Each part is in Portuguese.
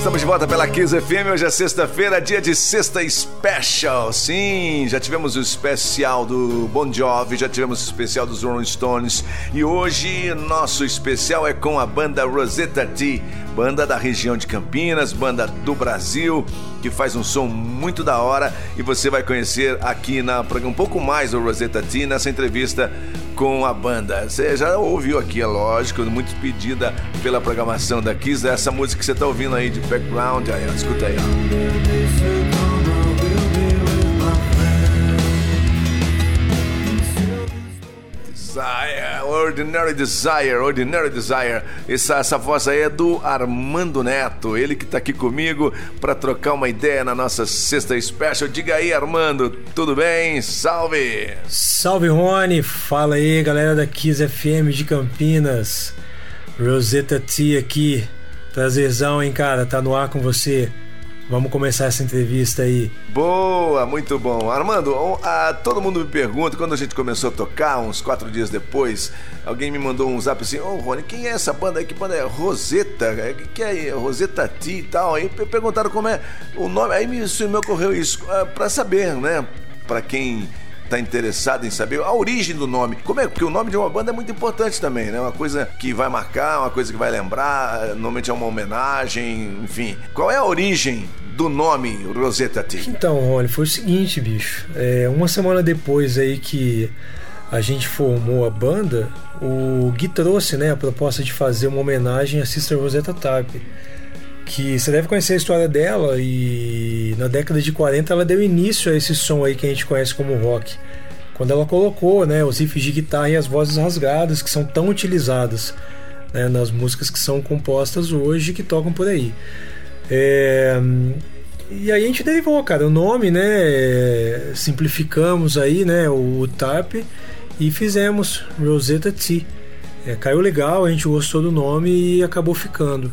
Estamos de volta pela Kiss FM. Hoje é sexta-feira, dia de sexta special. Sim, já tivemos o especial do Bon Jovi, já tivemos o especial dos Rolling Stones e hoje nosso especial é com a banda Rosetta T, banda da região de Campinas, banda do Brasil, que faz um som muito da hora e você vai conhecer aqui na um pouco mais do Rosetta T nessa entrevista com a banda. Você já ouviu aqui, é lógico, muito pedida pela programação da Kiss, essa música que você está ouvindo aí de background. Aí, ó, escuta aí, ó. Desire, Ordinary Desire, Ordinary Desire. Essa, essa voz aí é do Armando Neto, ele que tá aqui comigo para trocar uma ideia na nossa sexta special. Diga aí, Armando, tudo bem? Salve! Salve, Rony! Fala aí, galera da Kiss FM de Campinas. Rosetta T aqui. Prazerzão, hein, cara? Tá no ar com você. Vamos começar essa entrevista aí. Boa, muito bom. Armando, a, todo mundo me pergunta, quando a gente começou a tocar, uns quatro dias depois, alguém me mandou um zap assim, ô oh, Rony, quem é essa banda aí? Que banda é? Roseta? É, que é Roseta T e tal. Aí perguntaram como é o nome, aí me, me ocorreu isso, ah, pra saber, né? Pra quem está interessado em saber a origem do nome. Como é? Porque o nome de uma banda é muito importante também, né? Uma coisa que vai marcar, uma coisa que vai lembrar, normalmente é uma homenagem, enfim. Qual é a origem do nome Rosetta T? Então, Rony, foi o seguinte, bicho. É, uma semana depois aí que a gente formou a banda, o Gui trouxe né, a proposta de fazer uma homenagem à Sister Rosetta Tarpe que você deve conhecer a história dela e na década de 40 ela deu início a esse som aí que a gente conhece como rock. Quando ela colocou né, os riffs de guitarra e as vozes rasgadas que são tão utilizadas né, nas músicas que são compostas hoje que tocam por aí. É... E aí a gente derivou, cara, o nome, né? Simplificamos aí, né? O, o TARP e fizemos Rosetta T. É, caiu legal, a gente gostou do nome e acabou ficando.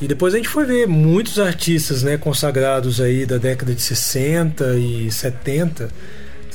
E depois a gente foi ver muitos artistas né, consagrados aí da década de 60 e 70,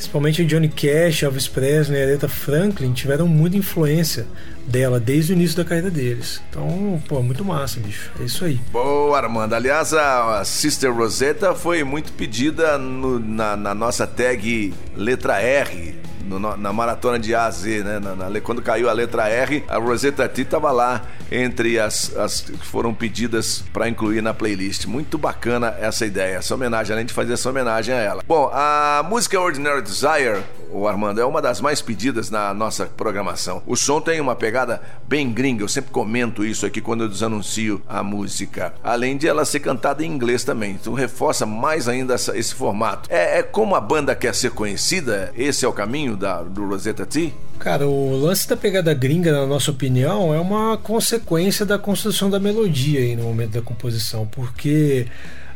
principalmente Johnny Cash, Elvis Presley e Aretha Franklin, tiveram muita influência dela desde o início da carreira deles. Então, pô, muito massa, bicho. É isso aí. Boa, Armando. Aliás, a Sister Rosetta foi muito pedida no, na, na nossa tag letra R no, na maratona de A a Z, né? Na, na, quando caiu a letra R, a Rosetta T estava lá entre as, as que foram pedidas para incluir na playlist. Muito bacana essa ideia, essa homenagem, além de fazer essa homenagem a ela. Bom, a música Ordinary Desire o Armando, é uma das mais pedidas na nossa programação. O som tem uma pegada bem gringa, eu sempre comento isso aqui quando eu desanuncio a música. Além de ela ser cantada em inglês também, então reforça mais ainda essa, esse formato. É, é, como a banda quer ser conhecida? Esse é o caminho da, do Rosetta T? Cara, o lance da pegada gringa, na nossa opinião, é uma consequência da construção da melodia aí no momento da composição, porque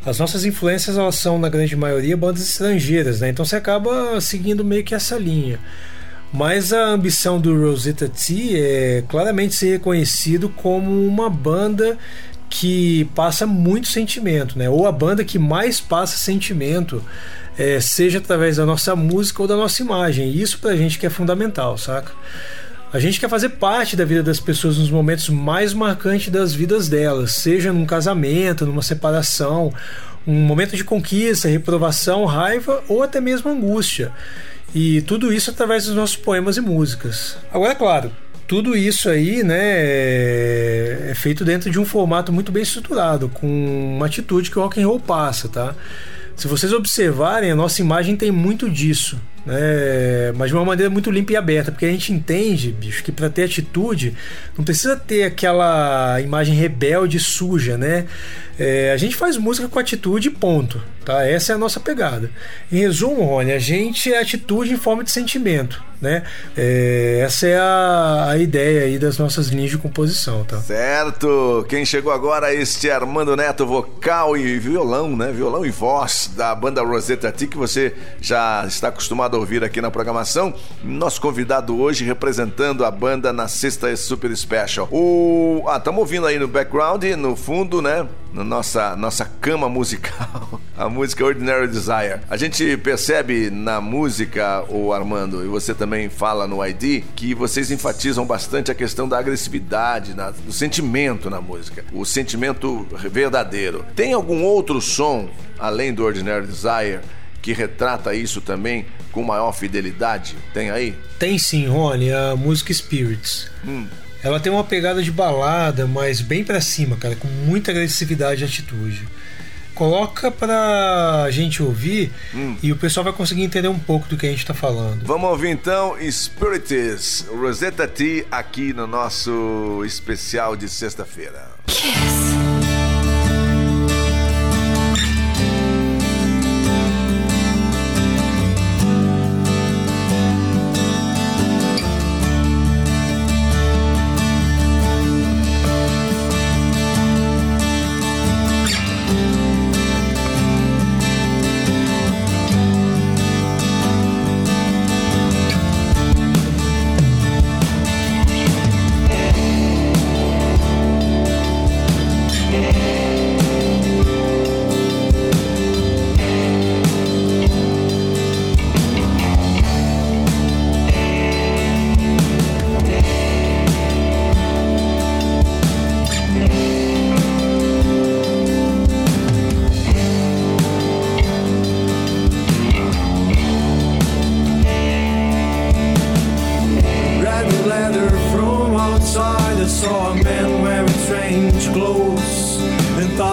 as nossas influências elas são, na grande maioria, bandas estrangeiras, né? Então você acaba seguindo meio que essa linha. Mas a ambição do Rosetta T é claramente ser reconhecido como uma banda que passa muito sentimento, né? Ou a banda que mais passa sentimento, é, seja através da nossa música ou da nossa imagem. Isso pra gente que é fundamental, saca? A gente quer fazer parte da vida das pessoas nos momentos mais marcantes das vidas delas, seja num casamento, numa separação, um momento de conquista, reprovação, raiva ou até mesmo angústia. E tudo isso através dos nossos poemas e músicas. Agora, é claro, tudo isso aí né, é feito dentro de um formato muito bem estruturado, com uma atitude que o rock and roll passa, tá? Se vocês observarem, a nossa imagem tem muito disso né? Mas de uma maneira muito limpa e aberta, porque a gente entende, bicho, que para ter atitude não precisa ter aquela imagem rebelde suja, né? É, a gente faz música com atitude, ponto. Tá? Essa é a nossa pegada. Em resumo, Rony, a gente é atitude em forma de sentimento. Né? É, essa é a, a, ideia aí das nossas linhas de composição, tá? Certo! Quem chegou agora é este Armando Neto, vocal e violão, né? Violão e voz da banda Rosetta T, que você já está acostumado acostumado a ouvir aqui na programação. Nosso convidado hoje representando a banda na sexta Super Special. O... Ah, estamos ouvindo aí no background, no fundo, né? Na nossa, nossa cama musical, a música Ordinary Desire. A gente percebe na música, o Armando, e você também fala no ID, que vocês enfatizam bastante a questão da agressividade, na, do sentimento na música, o sentimento verdadeiro. Tem algum outro som, além do Ordinary Desire, que retrata isso também com maior fidelidade? Tem aí? Tem sim, Rony, a música Spirits. Hum. Ela tem uma pegada de balada, mas bem para cima, cara, com muita agressividade e atitude. Coloca pra gente ouvir hum. e o pessoal vai conseguir entender um pouco do que a gente tá falando. Vamos ouvir então Spirites, Rosetta T, aqui no nosso especial de sexta-feira. Kiss.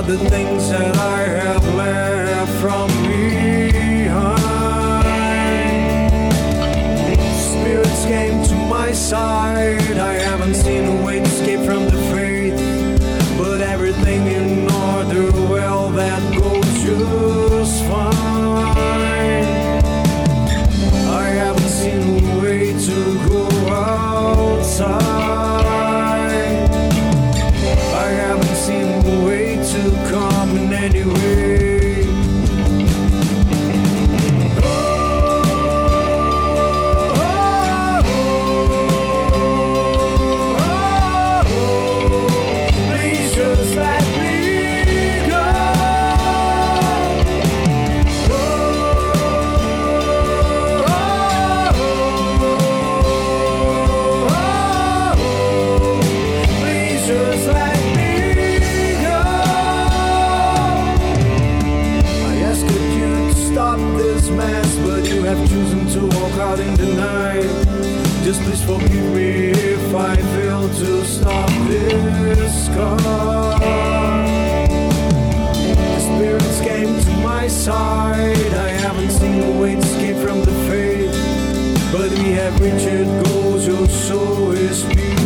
the things that I have learned from was mass, but you have chosen to walk out in the night. Just please forgive me if I fail to stop this car. The spirits came to my side. I haven't seen a way to escape from the fate, but we have reached goals. Your soul is beautiful.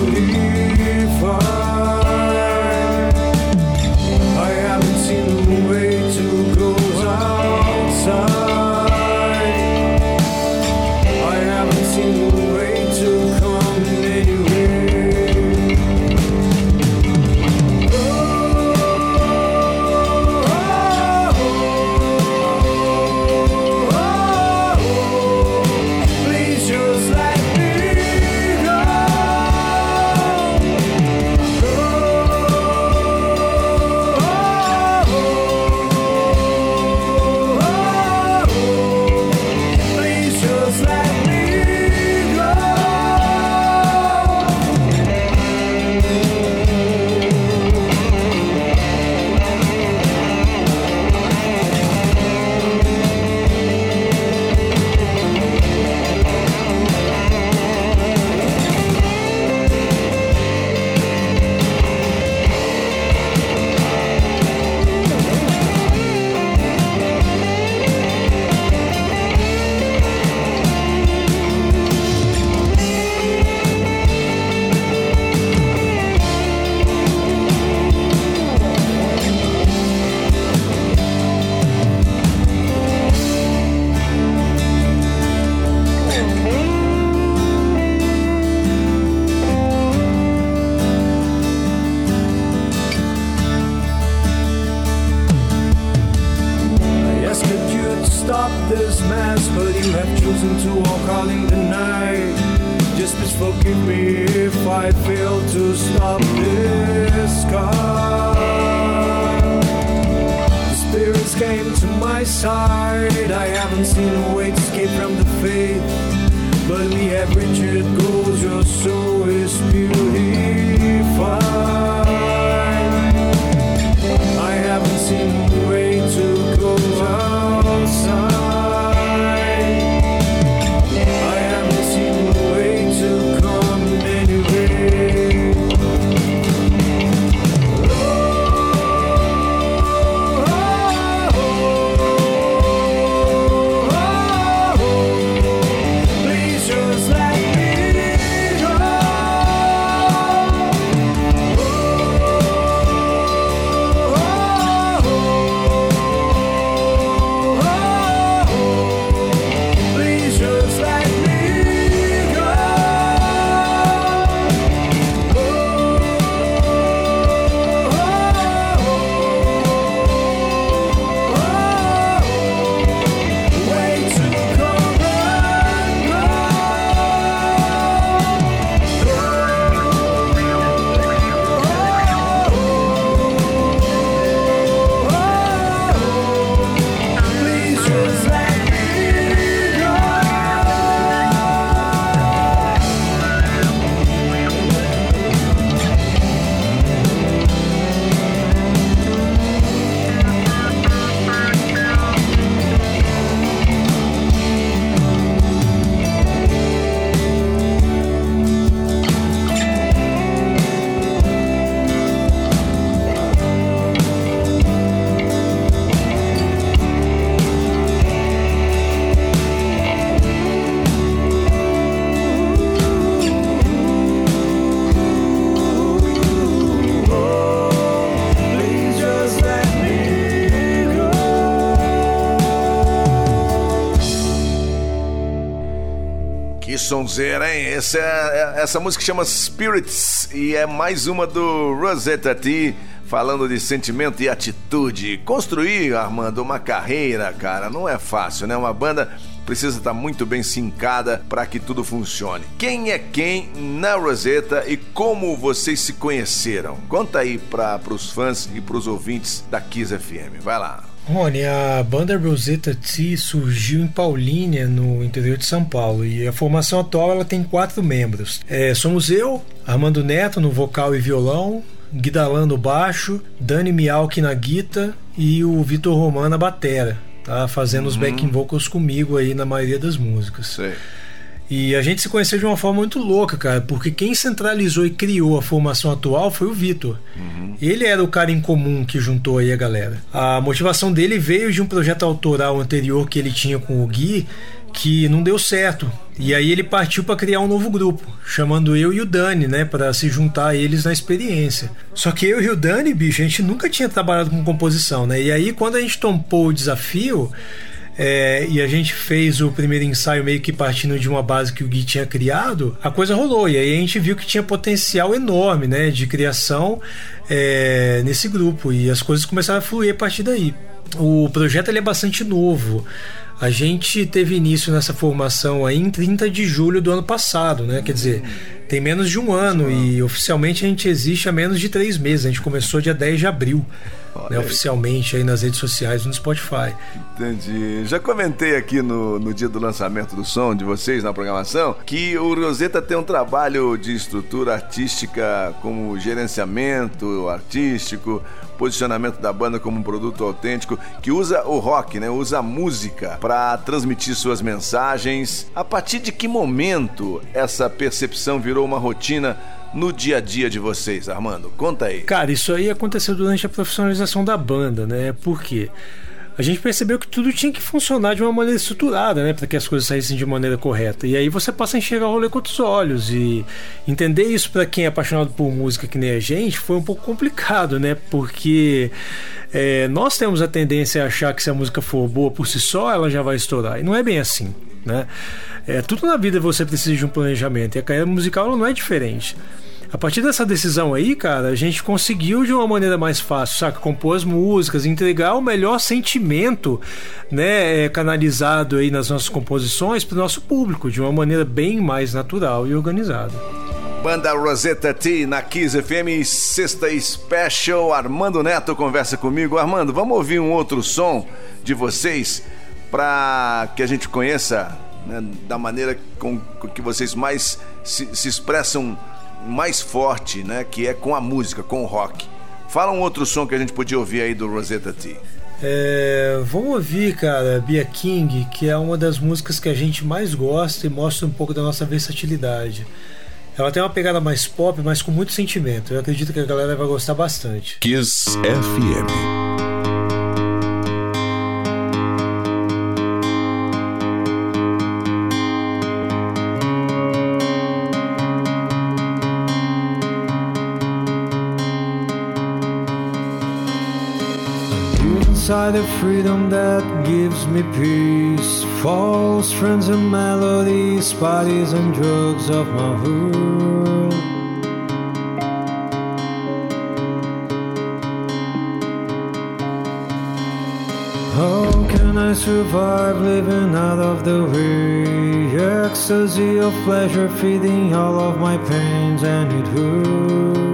My side. I haven't seen a way to escape from the faith. But we have Richard goals, your soul is beautified. Essa, é, essa música chama Spirits e é mais uma do Rosetta T falando de sentimento e atitude. Construir, Armando, uma carreira, cara, não é fácil, né? Uma banda precisa estar muito bem sincada para que tudo funcione. Quem é quem na Rosetta e como vocês se conheceram? Conta aí para os fãs e para os ouvintes da Kiss FM. Vai lá. Rony, a banda Rosetta T surgiu em Paulínia, no interior de São Paulo, e a formação atual ela tem quatro membros. É, somos eu, Armando Neto no vocal e violão, Guidalan no baixo, Dani Mialki na guitarra e o Vitor Romano na batera, tá? Fazendo uhum. os backing vocals comigo aí na maioria das músicas. Sei. E a gente se conheceu de uma forma muito louca, cara, porque quem centralizou e criou a formação atual foi o Vitor. Uhum. Ele era o cara em comum que juntou aí a galera. A motivação dele veio de um projeto autoral anterior que ele tinha com o Gui, que não deu certo. E aí ele partiu para criar um novo grupo, chamando eu e o Dani, né, para se juntar a eles na experiência. Só que eu e o Dani, bicho, a gente nunca tinha trabalhado com composição, né? E aí quando a gente tompou o desafio, é, e a gente fez o primeiro ensaio meio que partindo de uma base que o Gui tinha criado, a coisa rolou. E aí a gente viu que tinha potencial enorme né, de criação é, nesse grupo. E as coisas começaram a fluir a partir daí. O projeto ele é bastante novo. A gente teve início nessa formação aí em 30 de julho do ano passado, né? Quer dizer, tem menos de um ano e oficialmente a gente existe há menos de três meses. A gente começou dia 10 de abril né, oficialmente aí nas redes sociais no Spotify. Entendi. Já comentei aqui no, no dia do lançamento do som de vocês na programação que o Rosetta tem um trabalho de estrutura artística como gerenciamento artístico, posicionamento da banda como um produto autêntico, que usa o rock, né? Usa a música para transmitir suas mensagens. A partir de que momento essa percepção virou uma rotina no dia a dia de vocês, Armando? Conta aí. Cara, isso aí aconteceu durante a profissionalização da banda, né? Por quê? a gente percebeu que tudo tinha que funcionar de uma maneira estruturada, né, para que as coisas saíssem de maneira correta. E aí você passa a enxergar o rolê com outros olhos e entender isso para quem é apaixonado por música que nem a gente foi um pouco complicado, né, porque é, nós temos a tendência a achar que se a música for boa por si só, ela já vai estourar. E não é bem assim, né? É, tudo na vida você precisa de um planejamento e a carreira musical não é diferente. A partir dessa decisão aí, cara, a gente conseguiu de uma maneira mais fácil, saca? Compor as músicas, entregar o melhor sentimento, né, é, canalizado aí nas nossas composições para o nosso público, de uma maneira bem mais natural e organizada. Banda Rosetta T na Kiss FM, sexta special. Armando Neto conversa comigo. Armando, vamos ouvir um outro som de vocês para que a gente conheça né, da maneira com, com, que vocês mais se, se, expressam mais forte, né? Que é com a música, com o rock. Fala um outro som que a gente podia ouvir aí do Rosetta T. É, vamos ouvir, cara, Bia King, que é uma das músicas que a gente mais gosta e mostra um pouco da nossa versatilidade. Ela tem uma pegada mais pop, mas com muito sentimento. Eu acredito que a galera vai gostar bastante. Kiss FM. Me peace. False friends and melodies, parties and drugs of my world. How can I survive living out of the way? Ecstasy of pleasure feeding all of my pains, and it hurts.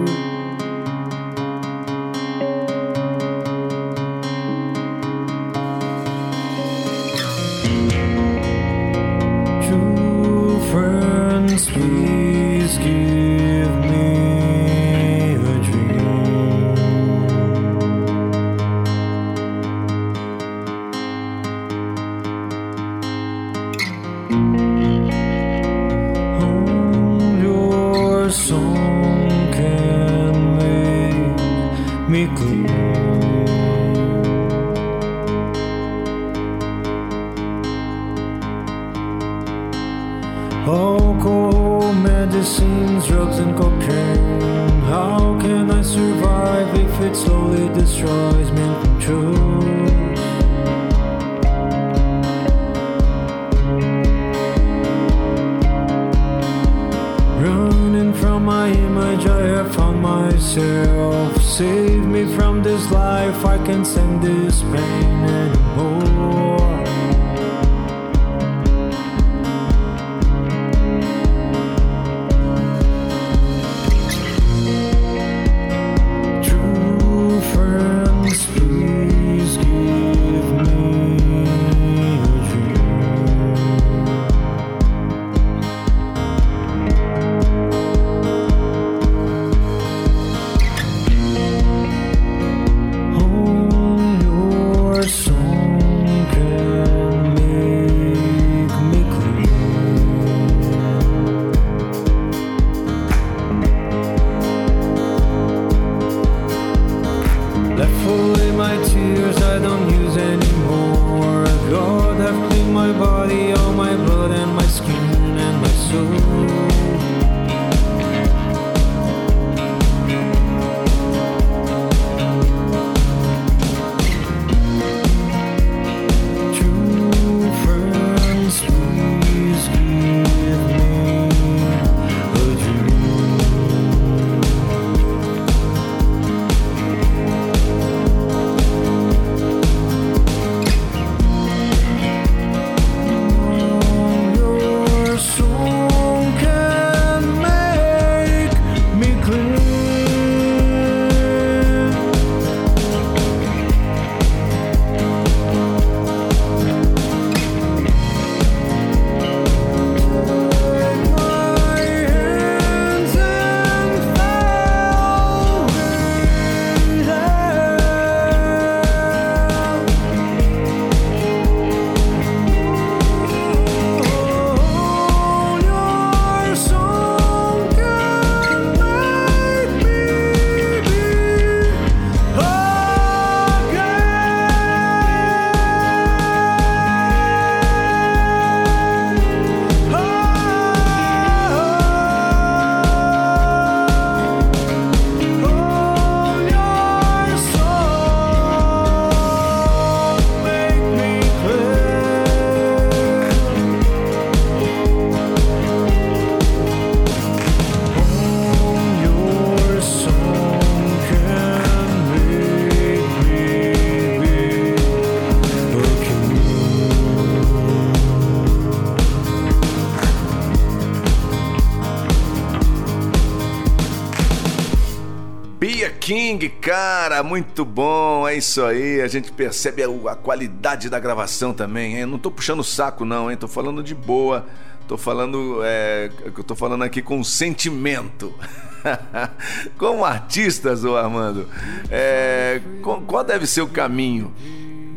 King, cara, muito bom, é isso aí. A gente percebe a, a qualidade da gravação também, hein? Não tô puxando o saco, não, hein? Tô falando de boa. Tô falando, é, eu tô falando aqui com sentimento. Como artistas, ô Armando, é, qual deve ser o caminho?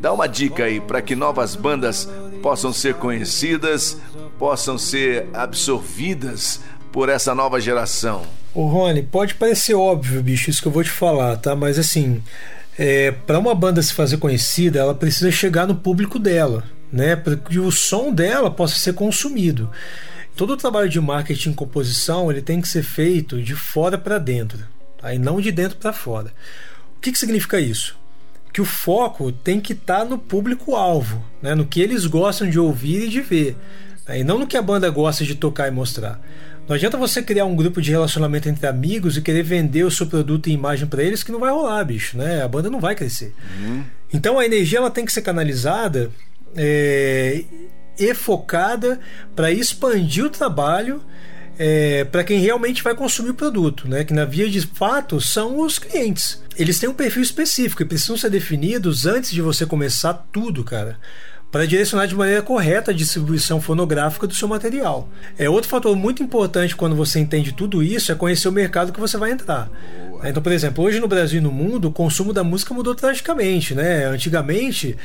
Dá uma dica aí para que novas bandas possam ser conhecidas, possam ser absorvidas por essa nova geração. Ô Rony, pode parecer óbvio, bicho, isso que eu vou te falar, tá? Mas assim, é, para uma banda se fazer conhecida, ela precisa chegar no público dela, né? Para que o som dela possa ser consumido. Todo o trabalho de marketing e composição ele tem que ser feito de fora para dentro, tá? e não de dentro para fora. O que, que significa isso? Que o foco tem que estar tá no público-alvo, né? no que eles gostam de ouvir e de ver, tá? e não no que a banda gosta de tocar e mostrar. Não adianta você criar um grupo de relacionamento entre amigos e querer vender o seu produto e imagem para eles que não vai rolar, bicho, né? A banda não vai crescer. Uhum. Então a energia ela tem que ser canalizada é, e focada para expandir o trabalho é, para quem realmente vai consumir o produto, né? Que na via de fato são os clientes. Eles têm um perfil específico e precisam ser definidos antes de você começar tudo, cara para direcionar de maneira correta a distribuição fonográfica do seu material. É outro fator muito importante quando você entende tudo isso é conhecer o mercado que você vai entrar. Então, por exemplo, hoje no Brasil e no mundo, o consumo da música mudou drasticamente, né? Antigamente,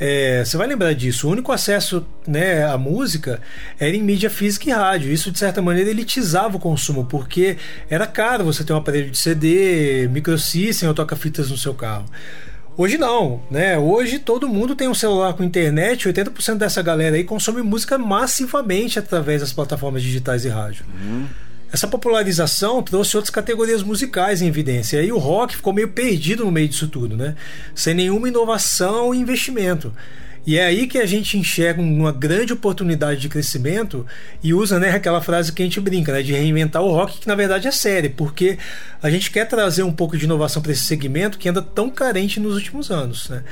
é, você vai lembrar disso, o único acesso né, à música era em mídia física e rádio. Isso, de certa maneira, elitizava o consumo, porque era caro você ter um aparelho de CD, microsystem ou toca-fitas no seu carro. Hoje não, né? Hoje todo mundo tem um celular com internet, 80% dessa galera aí consome música massivamente através das plataformas digitais e rádio. Uhum. Essa popularização trouxe outras categorias musicais em evidência. E aí o rock ficou meio perdido no meio disso tudo, né? Sem nenhuma inovação e investimento. E é aí que a gente enxerga uma grande oportunidade de crescimento e usa né, aquela frase que a gente brinca, né, de reinventar o rock, que na verdade é sério, porque a gente quer trazer um pouco de inovação para esse segmento que anda tão carente nos últimos anos. Né?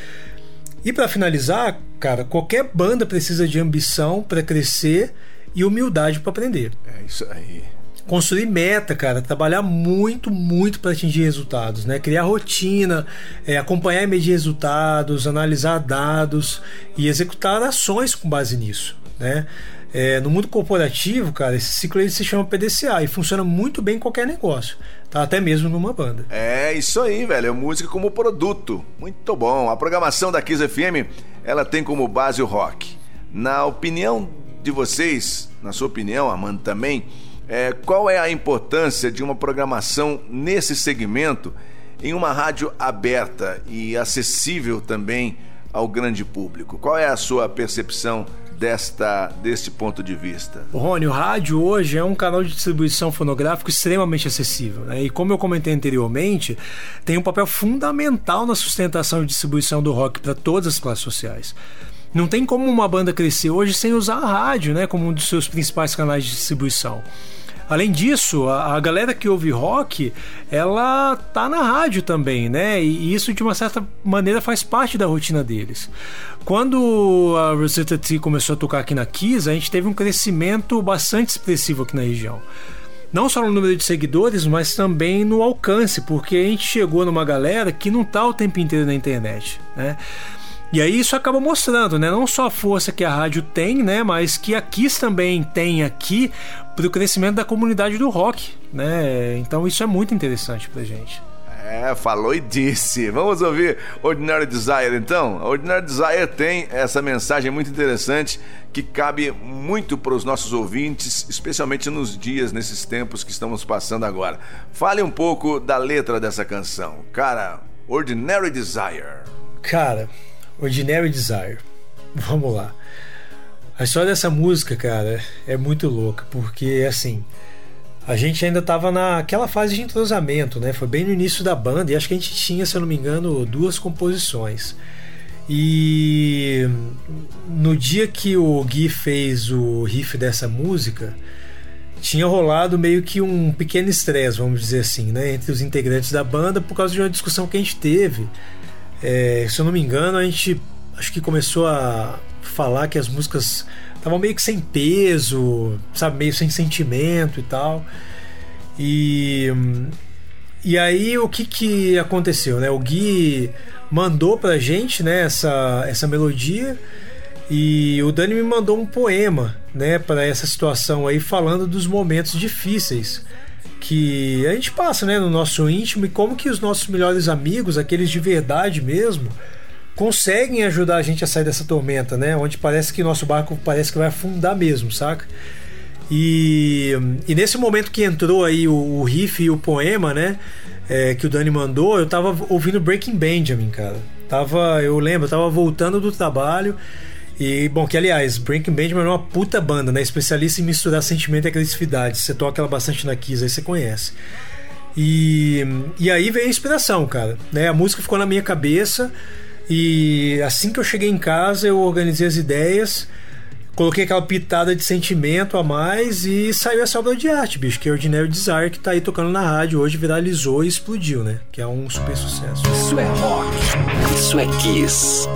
E para finalizar, cara, qualquer banda precisa de ambição para crescer e humildade para aprender. É isso aí construir meta, cara, trabalhar muito, muito para atingir resultados, né? Criar rotina, é, acompanhar e medir resultados, analisar dados e executar ações com base nisso, né? É, no mundo corporativo, cara, esse ciclo ele se chama PDCA e funciona muito bem em qualquer negócio, tá? Até mesmo numa banda. É isso aí, velho. É música como produto. Muito bom. A programação da Kiss FM, ela tem como base o rock. Na opinião de vocês, na sua opinião, Amanda também, é, qual é a importância de uma programação nesse segmento em uma rádio aberta e acessível também ao grande público? Qual é a sua percepção desta deste ponto de vista? Rony, o rádio hoje é um canal de distribuição fonográfico extremamente acessível. Né? E como eu comentei anteriormente, tem um papel fundamental na sustentação e distribuição do rock para todas as classes sociais. Não tem como uma banda crescer hoje sem usar a rádio né, como um dos seus principais canais de distribuição. Além disso, a, a, galera que ouve rock, ela tá na rádio também, né? E, e isso de uma certa maneira faz parte da rotina deles. Quando a Rosetta T começou a tocar aqui na Kiss, a gente teve um crescimento bastante expressivo aqui na região não só no número de seguidores, mas também no alcance, porque a gente chegou numa galera que não tá o tempo inteiro na internet, né? E aí isso acaba mostrando, né, não só a força que a rádio tem, né, mas que a Kiss também tem aqui para o crescimento da comunidade do rock, né? Então isso é muito interessante pra gente. É, falou e disse. Vamos ouvir Ordinary Desire então? Ordinary Desire tem essa mensagem muito interessante que cabe muito para os nossos ouvintes, especialmente nos dias, nesses tempos que estamos passando agora. Fale um pouco da letra dessa canção. Cara, Ordinary Desire. Cara, Ordinary Desire. Vamos lá. A história dessa música, cara, é muito louca, porque assim, a gente ainda tava naquela fase de entrosamento, né? Foi bem no início da banda e acho que a gente tinha, se eu não me engano, duas composições. E no dia que o Gui fez o riff dessa música, tinha rolado meio que um pequeno estresse, vamos dizer assim, né, entre os integrantes da banda por causa de uma discussão que a gente teve é, se eu não me engano, a gente acho que começou a falar que as músicas estavam meio que sem peso, sabe, meio sem sentimento e tal. E, e aí o que que aconteceu, né? O Gui mandou pra gente, né, essa, essa melodia e o Dani me mandou um poema, né, para essa situação aí falando dos momentos difíceis que a gente passa, né, no nosso íntimo e como que os nossos melhores amigos, aqueles de verdade mesmo, conseguem ajudar a gente a sair dessa tormenta, né? Onde parece que nosso barco parece que vai afundar mesmo, saca? E, e nesse momento que entrou aí o, o riff e o poema, né? É, que o Dani mandou, eu tava ouvindo Breaking Benjamin, cara. Tava, eu lembro, eu tava voltando do trabalho. E, bom, que aliás, Breaking Benjamin é uma puta banda, né? Especialista em misturar sentimento e agressividade. Você toca ela bastante na Kiss, aí você conhece. E, e aí veio a inspiração, cara. Né? A música ficou na minha cabeça. E assim que eu cheguei em casa, eu organizei as ideias coloquei aquela pitada de sentimento a mais e saiu essa obra de arte, bicho, que é Ordinary Desire, que tá aí tocando na rádio hoje, viralizou e explodiu, né? Que é um super sucesso. Isso é rock. Isso é Kiss.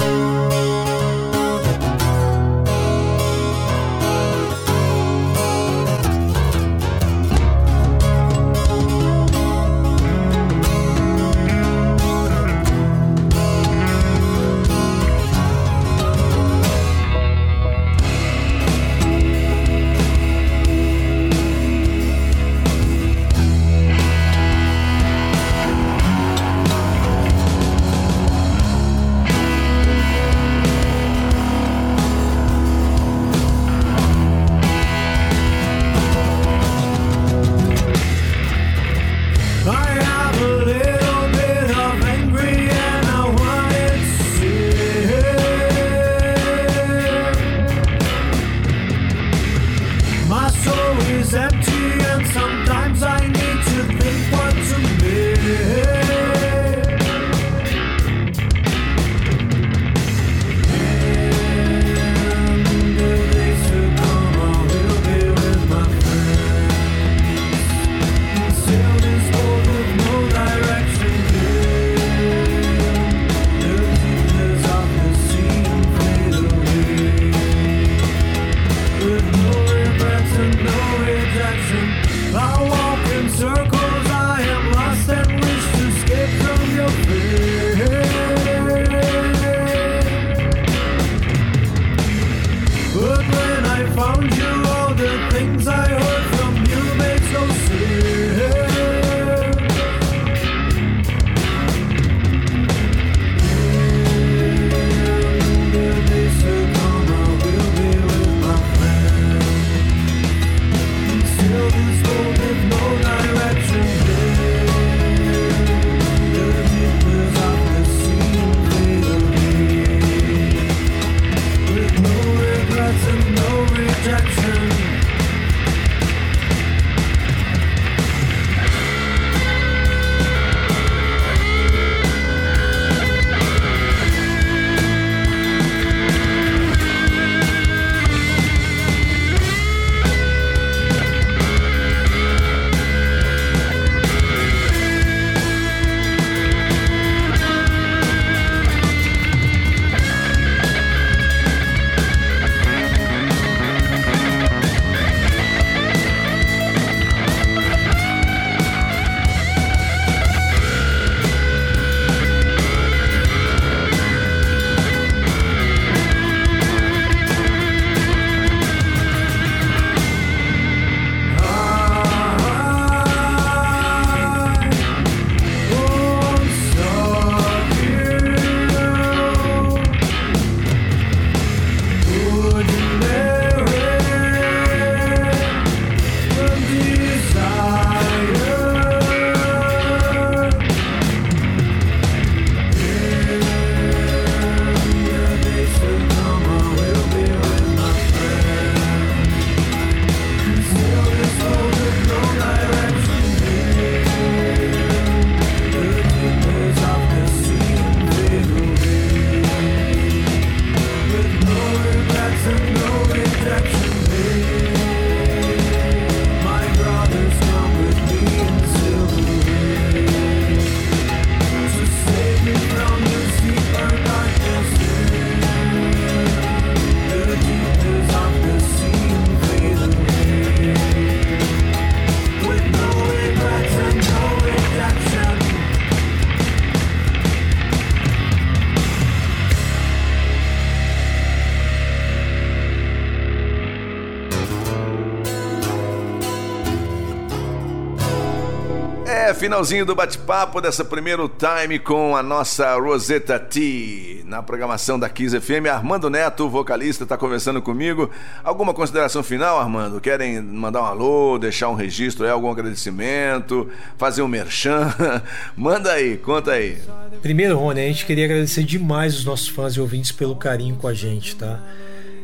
Finalzinho do bate-papo dessa primeiro time com a nossa Rosetta T. Na programação da Kiss FM, Armando Neto, vocalista, está conversando comigo. Alguma consideração final, Armando? Querem mandar um alô, deixar um registro aí, algum agradecimento, fazer um merchan? Manda aí, conta aí. Primeiro, Rony, a gente queria agradecer demais os nossos fãs e ouvintes pelo carinho com a gente, tá?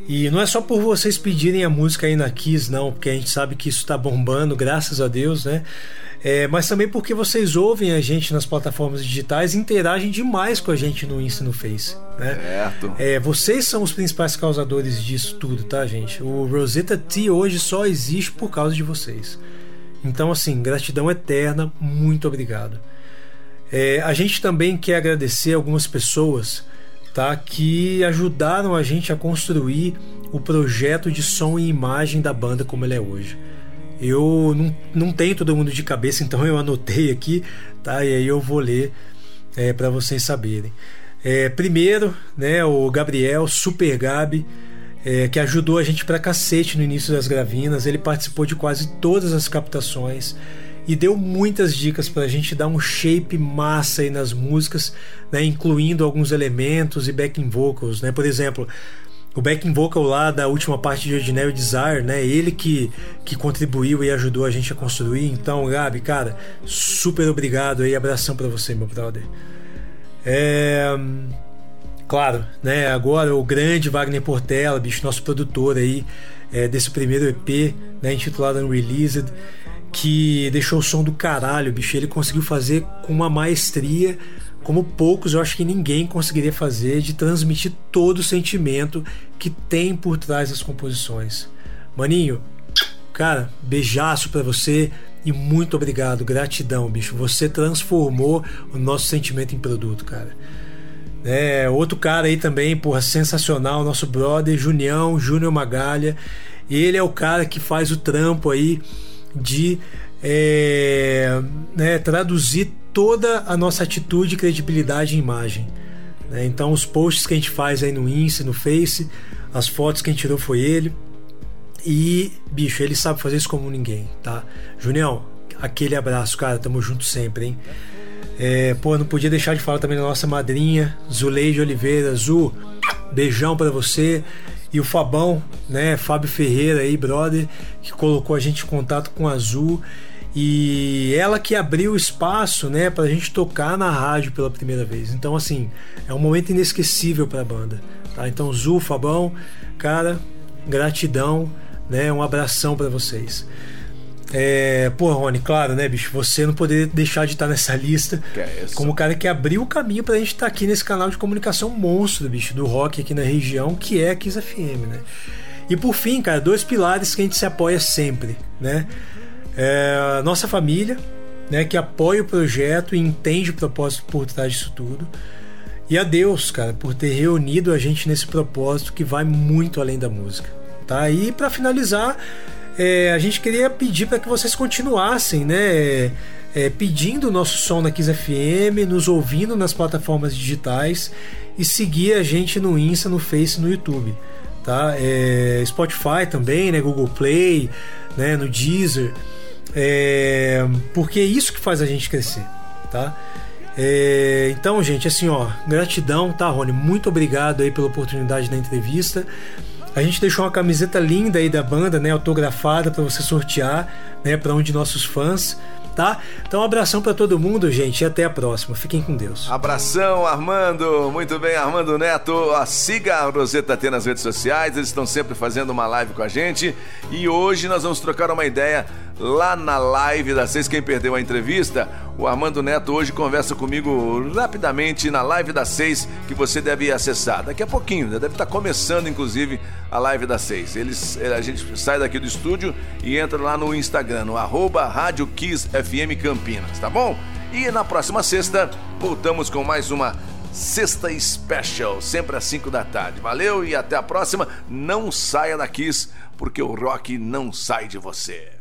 E não é só por vocês pedirem a música aí na Kiss, não, porque a gente sabe que isso está bombando, graças a Deus, né? É, mas também porque vocês ouvem a gente nas plataformas digitais e interagem demais com a gente no Insta e no Face. Né? Certo. É, vocês são os principais causadores disso tudo, tá, gente? O Rosetta T hoje só existe por causa de vocês. Então, assim, gratidão eterna, muito obrigado. É, a gente também quer agradecer algumas pessoas tá, que ajudaram a gente a construir o projeto de som e imagem da banda como ele é hoje. Eu não, não tenho todo mundo de cabeça, então eu anotei aqui, tá? E aí eu vou ler é, para vocês saberem. É, primeiro, né, o Gabriel, Super Gabi, é, que ajudou a gente pra cacete no início das Gravinas. Ele participou de quase todas as captações e deu muitas dicas para a gente dar um shape massa aí nas músicas, né, incluindo alguns elementos e backing vocals, né? Por exemplo, o backing vocal lá da última parte de Ordinary Desire, né? Ele que, que contribuiu e ajudou a gente a construir. Então, Gabi, cara, super obrigado aí, abração para você, meu brother. É... Claro, né? Agora o grande Wagner Portela, bicho, nosso produtor aí é, desse primeiro EP, né? Intitulado Unreleased, que deixou o som do caralho, bicho. Ele conseguiu fazer com uma maestria como poucos eu acho que ninguém conseguiria fazer de transmitir todo o sentimento que tem por trás das composições. Maninho, cara, beijaço para você e muito obrigado, gratidão, bicho. Você transformou o nosso sentimento em produto, cara. É, outro cara aí também, porra, sensacional, nosso brother Junião, Júnior Magalha. Ele é o cara que faz o trampo aí de é, né, traduzir toda a nossa atitude, credibilidade e imagem. Né? Então, os posts que a gente faz aí no Insta, no Face, as fotos que a gente tirou foi ele. E, bicho, ele sabe fazer isso como ninguém, tá? Junião, aquele abraço, cara, tamo junto sempre, hein? É, pô, não podia deixar de falar também da nossa madrinha, Zuleide Oliveira. Zu, beijão para você. E o Fabão, né, Fábio Ferreira aí, brother, que colocou a gente em contato com a Azul e ela que abriu o espaço, né, pra gente tocar na rádio pela primeira vez. Então, assim, é um momento inesquecível pra banda, tá? Então, Zu, Fabão, cara, gratidão, né? Um abração para vocês. É, pô, Rony, claro, né, bicho? Você não poderia deixar de estar nessa lista é como o cara que abriu o caminho pra gente estar aqui nesse canal de comunicação monstro, bicho, do rock aqui na região, que é a Kiss FM, né? E por fim, cara, dois pilares que a gente se apoia sempre, né? É, nossa família, né, que apoia o projeto e entende o propósito por trás disso tudo. E a Deus, cara, por ter reunido a gente nesse propósito que vai muito além da música. Tá? E para finalizar, é, a gente queria pedir para que vocês continuassem, né? É, pedindo o nosso som na Kiss FM, nos ouvindo nas plataformas digitais e seguir a gente no Insta, no Face, no YouTube. Tá? É, Spotify também, né? Google Play, né? no Deezer. É, porque é isso que faz a gente crescer, tá? É, então, gente, assim, ó, gratidão, tá, Rony? Muito obrigado aí pela oportunidade da entrevista. A gente deixou uma camiseta linda aí da banda, né, autografada para você sortear, né, para um de nossos fãs tá? Então, um abração para todo mundo, gente, e até a próxima. Fiquem com Deus. Abração, Armando. Muito bem, Armando Neto. siga a Roseta T nas redes sociais, eles estão sempre fazendo uma live com a gente. E hoje nós vamos trocar uma ideia lá na live das seis. Quem perdeu a entrevista, o Armando Neto hoje conversa comigo rapidamente na live das seis, que você deve acessar. Daqui a pouquinho, deve estar começando, inclusive, a live das seis. Eles, a gente sai daqui do estúdio e entra lá no Instagram, no arroba Rádio Kiss FM Campinas, tá bom? E na próxima sexta, voltamos com mais uma Sexta Special, sempre às 5 da tarde. Valeu e até a próxima. Não saia da Kiss, porque o rock não sai de você.